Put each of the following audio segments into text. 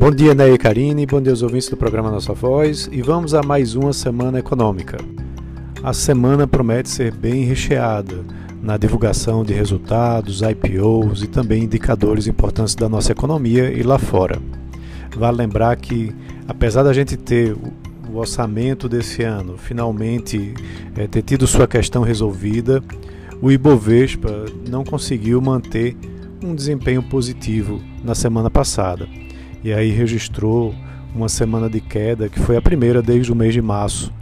Bom dia, Ney e Karine, bom dia aos ouvintes do programa Nossa Voz e vamos a mais uma semana econômica. A semana promete ser bem recheada na divulgação de resultados, IPOs e também indicadores importantes da nossa economia e lá fora. Vale lembrar que, apesar da gente ter o orçamento desse ano finalmente é, ter tido sua questão resolvida, o Ibovespa não conseguiu manter um desempenho positivo na semana passada. E aí registrou uma semana de queda que foi a primeira desde o mês de março,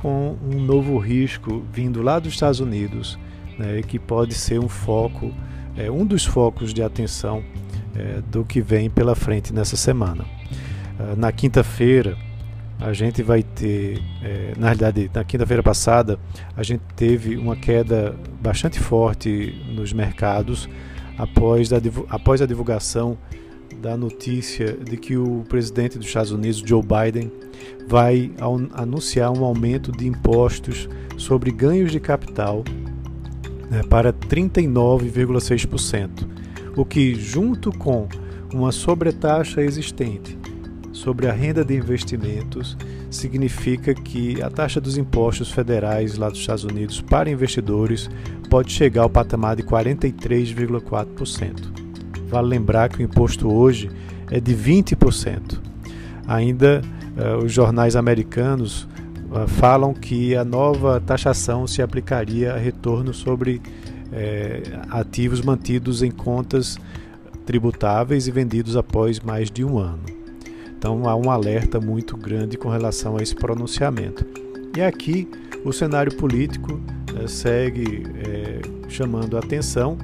com um novo risco vindo lá dos Estados Unidos, né, que pode ser um foco, é, um dos focos de atenção é, do que vem pela frente nessa semana. Uh, na quinta-feira, a gente vai ter, é, na realidade, na quinta-feira passada, a gente teve uma queda bastante forte nos mercados após a, após a divulgação da notícia de que o presidente dos Estados Unidos, Joe Biden, vai anunciar um aumento de impostos sobre ganhos de capital né, para 39,6%, o que, junto com uma sobretaxa existente sobre a renda de investimentos, significa que a taxa dos impostos federais lá dos Estados Unidos para investidores pode chegar ao patamar de 43,4%. Vale lembrar que o imposto hoje é de 20%. Ainda uh, os jornais americanos uh, falam que a nova taxação se aplicaria a retorno sobre uh, ativos mantidos em contas tributáveis e vendidos após mais de um ano. Então há um alerta muito grande com relação a esse pronunciamento. E aqui o cenário político eh, segue eh, chamando a atenção,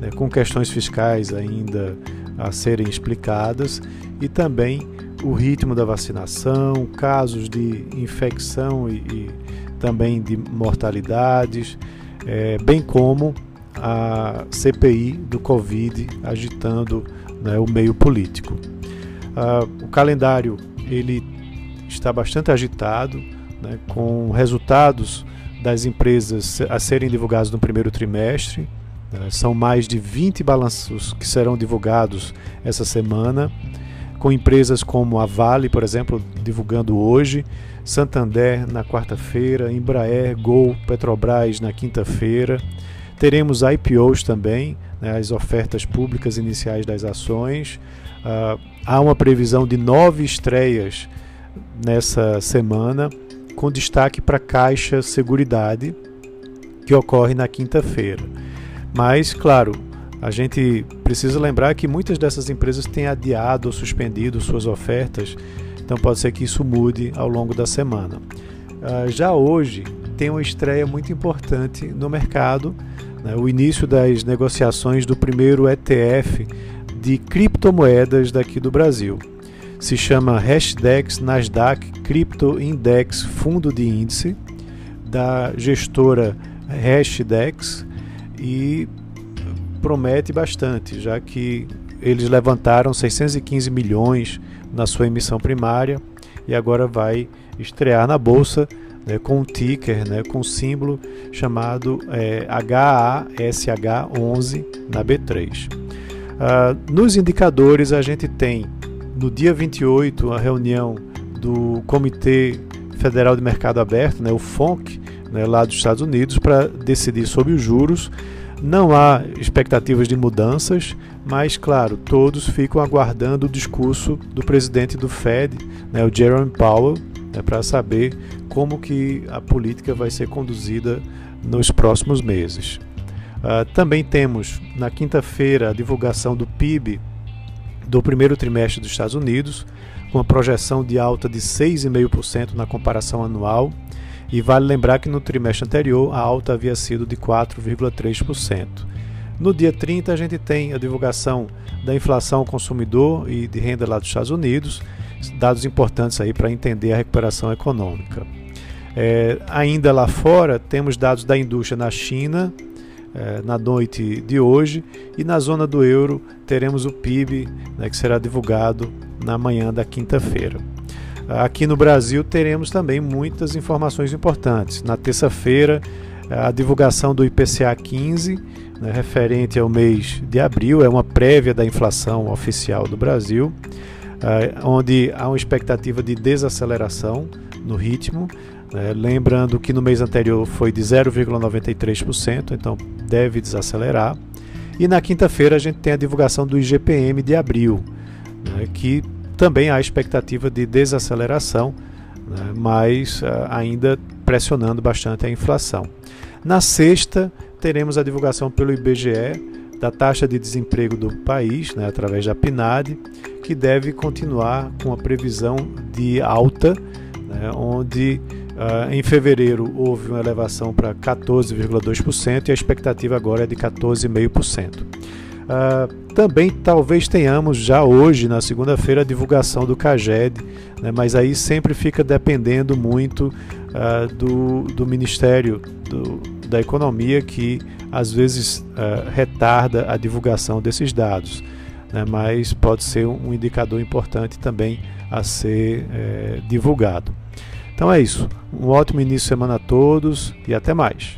né, com questões fiscais ainda a serem explicadas e também o ritmo da vacinação, casos de infecção e, e também de mortalidades, eh, bem como a CPI do Covid agitando né, o meio político. Uh, o calendário ele está bastante agitado, né, com resultados das empresas a serem divulgados no primeiro trimestre. Né, são mais de 20 balanços que serão divulgados essa semana, com empresas como a Vale, por exemplo, divulgando hoje, Santander na quarta-feira, Embraer, Gol, Petrobras na quinta-feira. Teremos IPOs também, né, as ofertas públicas iniciais das ações. Uh, há uma previsão de nove estreias nessa semana, com destaque para Caixa Seguridade, que ocorre na quinta-feira. Mas, claro, a gente precisa lembrar que muitas dessas empresas têm adiado ou suspendido suas ofertas, então pode ser que isso mude ao longo da semana. Uh, já hoje tem uma estreia muito importante no mercado, né, o início das negociações do primeiro ETF de criptomoedas daqui do Brasil. Se chama Hashdex Nasdaq Crypto Index Fundo de Índice, da gestora Hashdex, e promete bastante, já que eles levantaram 615 milhões na sua emissão primária e agora vai estrear na bolsa né, com um ticker, né, com um símbolo chamado é, HASH11 na B3. Uh, nos indicadores, a gente tem no dia 28 a reunião do Comitê Federal de Mercado Aberto, né, o FONC, né, lá dos Estados Unidos, para decidir sobre os juros. Não há expectativas de mudanças, mas, claro, todos ficam aguardando o discurso do presidente do Fed, né, o Jerome Powell, né, para saber como que a política vai ser conduzida nos próximos meses. Uh, também temos na quinta-feira a divulgação do PIB do primeiro trimestre dos Estados Unidos, com uma projeção de alta de 6,5% na comparação anual. E vale lembrar que no trimestre anterior a alta havia sido de 4,3%. No dia 30, a gente tem a divulgação da inflação consumidor e de renda lá dos Estados Unidos, dados importantes aí para entender a recuperação econômica. É, ainda lá fora, temos dados da indústria na China é, na noite de hoje e na zona do euro teremos o PIB né, que será divulgado na manhã da quinta-feira. Aqui no Brasil teremos também muitas informações importantes. Na terça-feira, a divulgação do IPCA 15, né, referente ao mês de abril, é uma prévia da inflação oficial do Brasil. onde há uma expectativa de desaceleração no ritmo. Né? Lembrando que no mês anterior foi de 0,93%, então deve desacelerar. E na quinta-feira a gente tem a divulgação do IGPM de abril, né? que também há expectativa de desaceleração, né? mas uh, ainda pressionando bastante a inflação. Na sexta, teremos a divulgação pelo IBGE da taxa de desemprego do país, né, através da PNAD, que deve continuar com a previsão de alta, né, onde uh, em fevereiro houve uma elevação para 14,2% e a expectativa agora é de 14,5%. Uh, também talvez tenhamos já hoje, na segunda-feira, a divulgação do CAGED, né, mas aí sempre fica dependendo muito uh, do, do Ministério do, da Economia, que às vezes uh, retarda a divulgação desses dados, né, mas pode ser um indicador importante também a ser é, divulgado. Então é isso. Um ótimo início de semana a todos e até mais.